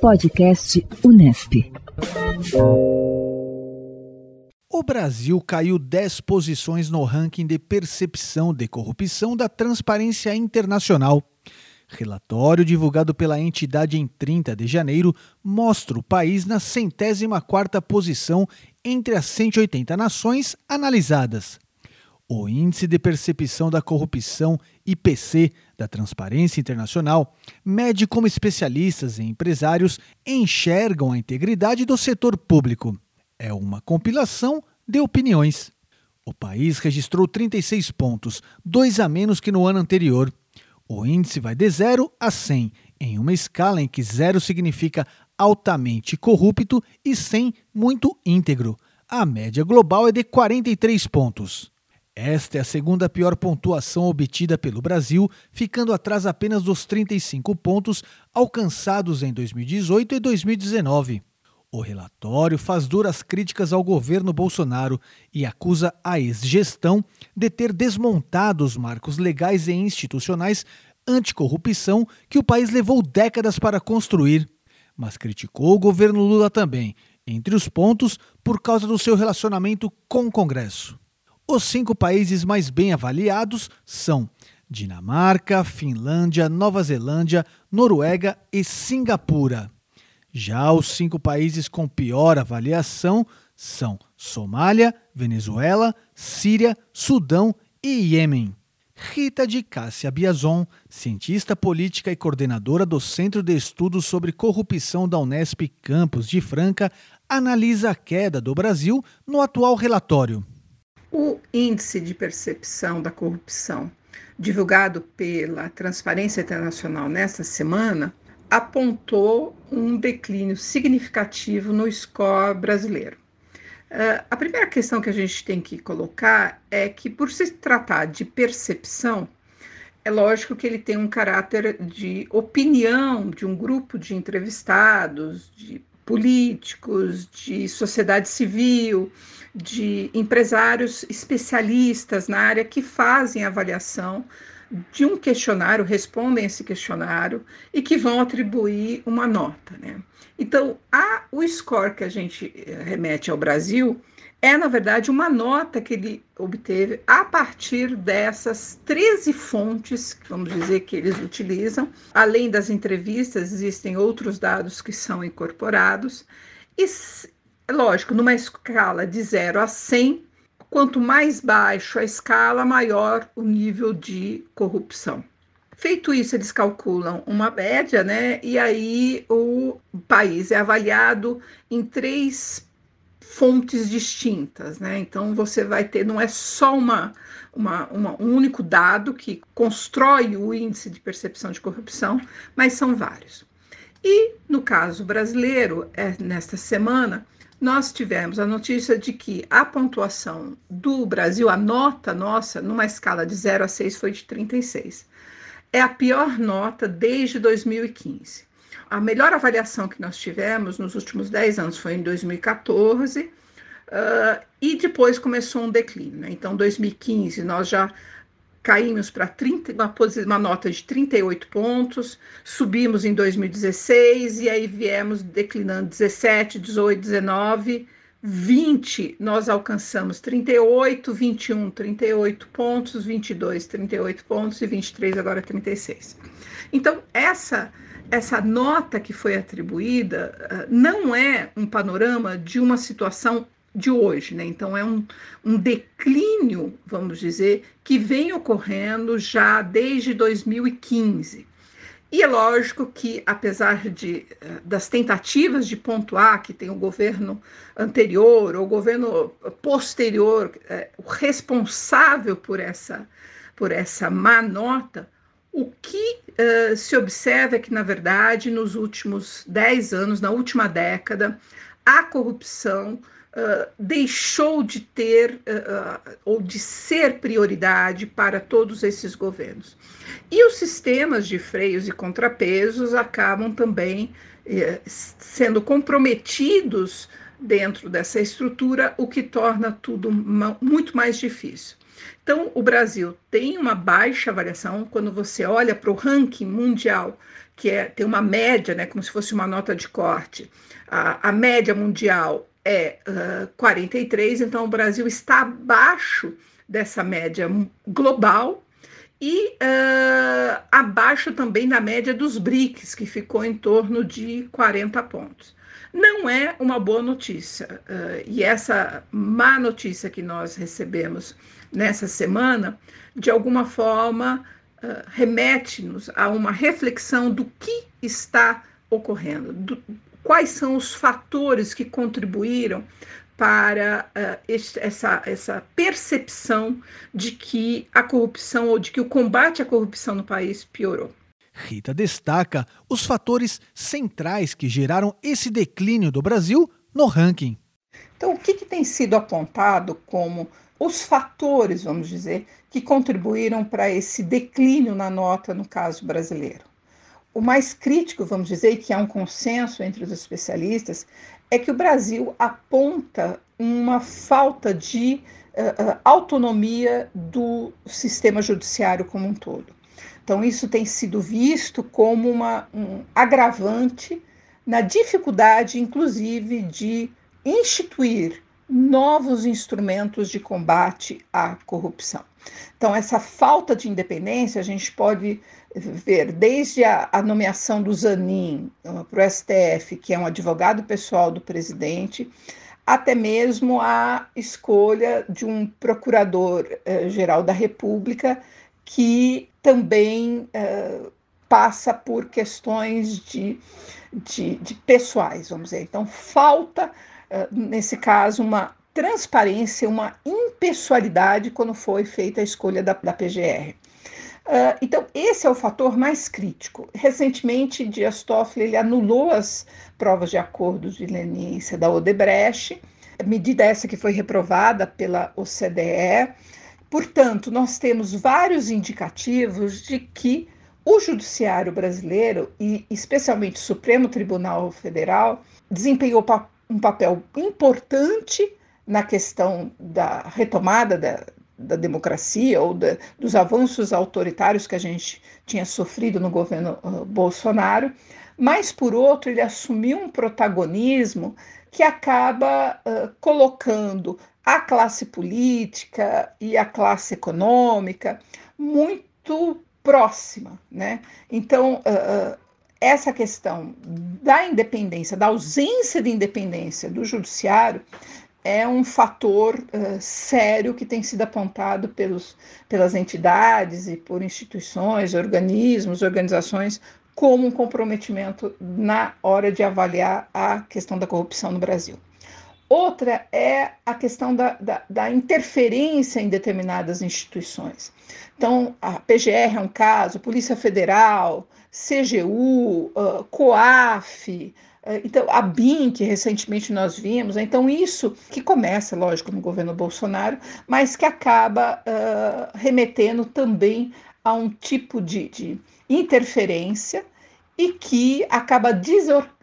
Podcast Unesp. O Brasil caiu 10 posições no ranking de percepção de corrupção da Transparência Internacional. Relatório divulgado pela entidade em 30 de janeiro mostra o país na centésima quarta posição entre as 180 nações analisadas. O Índice de Percepção da Corrupção, IPC, da Transparência Internacional, mede como especialistas e empresários enxergam a integridade do setor público. É uma compilação de opiniões. O país registrou 36 pontos, dois a menos que no ano anterior. O índice vai de 0 a 100, em uma escala em que 0 significa altamente corrupto e 100 muito íntegro. A média global é de 43 pontos. Esta é a segunda pior pontuação obtida pelo Brasil, ficando atrás apenas dos 35 pontos alcançados em 2018 e 2019. O relatório faz duras críticas ao governo Bolsonaro e acusa a ex-gestão de ter desmontado os marcos legais e institucionais anticorrupção que o país levou décadas para construir. Mas criticou o governo Lula também, entre os pontos, por causa do seu relacionamento com o Congresso. Os cinco países mais bem avaliados são Dinamarca, Finlândia, Nova Zelândia, Noruega e Singapura. Já os cinco países com pior avaliação são Somália, Venezuela, Síria, Sudão e Iêmen. Rita de Cássia Biazon, cientista política e coordenadora do Centro de Estudos sobre Corrupção da Unesp Campus de Franca, analisa a queda do Brasil no atual relatório. O Índice de Percepção da Corrupção, divulgado pela Transparência Internacional nesta semana, apontou um declínio significativo no score brasileiro. Uh, a primeira questão que a gente tem que colocar é que, por se tratar de percepção, é lógico que ele tem um caráter de opinião de um grupo de entrevistados, de políticos, de sociedade civil, de empresários especialistas na área que fazem avaliação de um questionário, respondem esse questionário e que vão atribuir uma nota. Né? Então, a, o score que a gente eh, remete ao Brasil é, na verdade, uma nota que ele obteve a partir dessas 13 fontes, vamos dizer, que eles utilizam. Além das entrevistas, existem outros dados que são incorporados. E, lógico, numa escala de 0 a 100, quanto mais baixo a escala, maior o nível de corrupção. Feito isso, eles calculam uma média, né? E aí o país é avaliado em três fontes distintas, né? Então você vai ter, não é só uma, uma, uma, um único dado que constrói o índice de percepção de corrupção, mas são vários. E no caso brasileiro, é, nesta semana, nós tivemos a notícia de que a pontuação do Brasil, a nota nossa, numa escala de 0 a 6, foi de 36. É a pior nota desde 2015. A melhor avaliação que nós tivemos nos últimos 10 anos foi em 2014, uh, e depois começou um declínio. Né? Então, 2015, nós já caímos para uma, uma nota de 38 pontos, subimos em 2016 e aí viemos declinando 17, 18, 19, 20 nós alcançamos 38, 21 38 pontos, 22 38 pontos e 23 agora 36. Então essa essa nota que foi atribuída uh, não é um panorama de uma situação de hoje, né? Então é um, um declínio, vamos dizer, que vem ocorrendo já desde 2015. E é lógico que, apesar de, uh, das tentativas de pontuar que tem o governo anterior ou o governo posterior, uh, o responsável por essa, por essa má nota, o que uh, se observa é que, na verdade, nos últimos 10 anos, na última década, a corrupção uh, deixou de ter uh, ou de ser prioridade para todos esses governos. E os sistemas de freios e contrapesos acabam também sendo comprometidos dentro dessa estrutura, o que torna tudo muito mais difícil. Então, o Brasil tem uma baixa avaliação quando você olha para o ranking mundial, que é, tem uma média, né, como se fosse uma nota de corte. A, a média mundial é uh, 43, então o Brasil está abaixo dessa média global e abaixo também da média dos BRICS, que ficou em torno de 40 pontos. Não é uma boa notícia. Uh, e essa má notícia que nós recebemos nessa semana, de alguma forma, uh, remete-nos a uma reflexão do que está ocorrendo, do, quais são os fatores que contribuíram para uh, essa, essa percepção de que a corrupção ou de que o combate à corrupção no país piorou. Rita destaca os fatores centrais que geraram esse declínio do Brasil no ranking. Então, o que, que tem sido apontado como os fatores, vamos dizer, que contribuíram para esse declínio na nota no caso brasileiro? O mais crítico, vamos dizer, e que há um consenso entre os especialistas, é que o Brasil aponta uma falta de uh, autonomia do sistema judiciário como um todo. Então, isso tem sido visto como uma, um agravante na dificuldade, inclusive, de instituir novos instrumentos de combate à corrupção. Então, essa falta de independência a gente pode ver desde a, a nomeação do Zanin uh, para o STF, que é um advogado pessoal do presidente, até mesmo a escolha de um procurador-geral uh, da República, que também uh, passa por questões de, de, de, pessoais, vamos dizer. Então, falta, nesse caso, uma transparência, uma impessoalidade quando foi feita a escolha da, da PGR. Uh, então, esse é o fator mais crítico. Recentemente, Dias Toffoli ele anulou as provas de acordos de leniência da Odebrecht, medida essa que foi reprovada pela OCDE. Portanto, nós temos vários indicativos de que o judiciário brasileiro, e especialmente o Supremo Tribunal Federal, desempenhou um papel importante na questão da retomada da, da democracia ou da, dos avanços autoritários que a gente tinha sofrido no governo uh, Bolsonaro, mas por outro ele assumiu um protagonismo que acaba uh, colocando a classe política e a classe econômica muito próxima, né? Então uh, essa questão da independência, da ausência de independência do judiciário, é um fator uh, sério que tem sido apontado pelos, pelas entidades e por instituições, organismos, organizações, como um comprometimento na hora de avaliar a questão da corrupção no Brasil. Outra é a questão da, da, da, interferência em determinadas instituições. Então, a PGR é um caso, Polícia Federal, CGU, uh, COAF, é, então, a BIM, que recentemente nós vimos, então isso que começa, lógico, no governo Bolsonaro, mas que acaba uh, remetendo também a um tipo de, de interferência e que acaba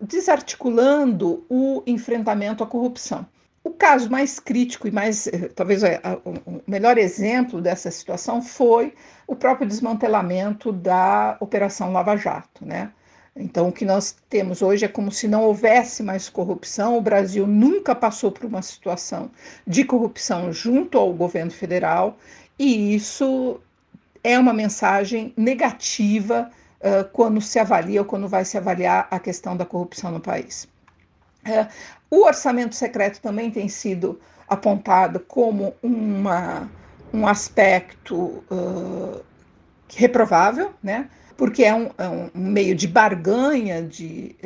desarticulando o enfrentamento à corrupção. O caso mais crítico e mais, eh, talvez eh, o melhor exemplo dessa situação foi o próprio desmantelamento da Operação Lava Jato, né? Então, o que nós temos hoje é como se não houvesse mais corrupção. O Brasil nunca passou por uma situação de corrupção junto ao governo federal, e isso é uma mensagem negativa quando se avalia ou quando vai se avaliar a questão da corrupção no país. Uh, o orçamento secreto também tem sido apontado como uma, um aspecto uh, reprovável, né? porque é um, é um meio de barganha, de,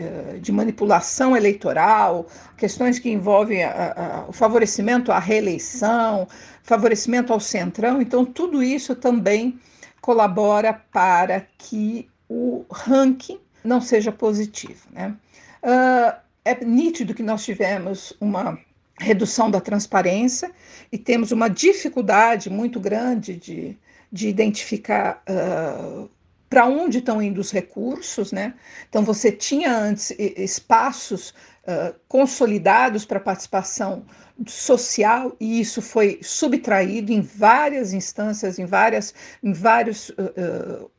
de, manipulação eleitoral, questões que envolvem a, a, o favorecimento à reeleição, favorecimento ao centrão. Então, tudo isso também colabora para que o ranking não seja positivo. Né? Uh, é nítido que nós tivemos uma redução da transparência e temos uma dificuldade muito grande de, de identificar uh, para onde estão indo os recursos, né? Então você tinha antes espaços uh, consolidados para participação social e isso foi subtraído em várias instâncias, em várias, em vários uh,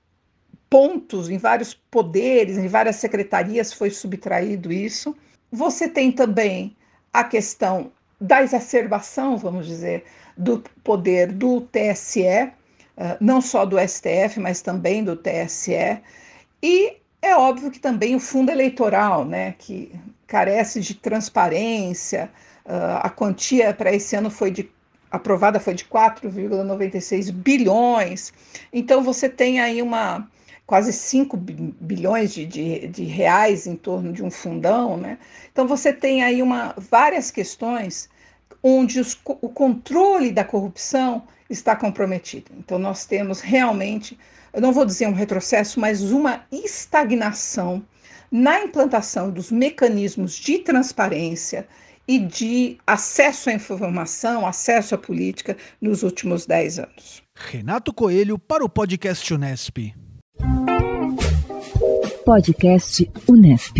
pontos, em vários poderes, em várias secretarias foi subtraído isso. Você tem também a questão da exacerbação, vamos dizer, do poder do TSE, não só do STF, mas também do TSE. E é óbvio que também o fundo eleitoral, né, que carece de transparência, a quantia para esse ano foi de aprovada foi de 4,96 bilhões. Então você tem aí uma quase 5 bilhões de, de, de, reais em torno de um fundão, né? Então você tem aí uma, várias questões onde os, o controle da corrupção está comprometido. Então nós temos realmente, eu não vou dizer um retrocesso, mas uma estagnação na implantação dos mecanismos de transparência e de acesso à informação, acesso à política nos últimos 10 anos. Renato Coelho para o podcast Unesp. Podcast Unesp.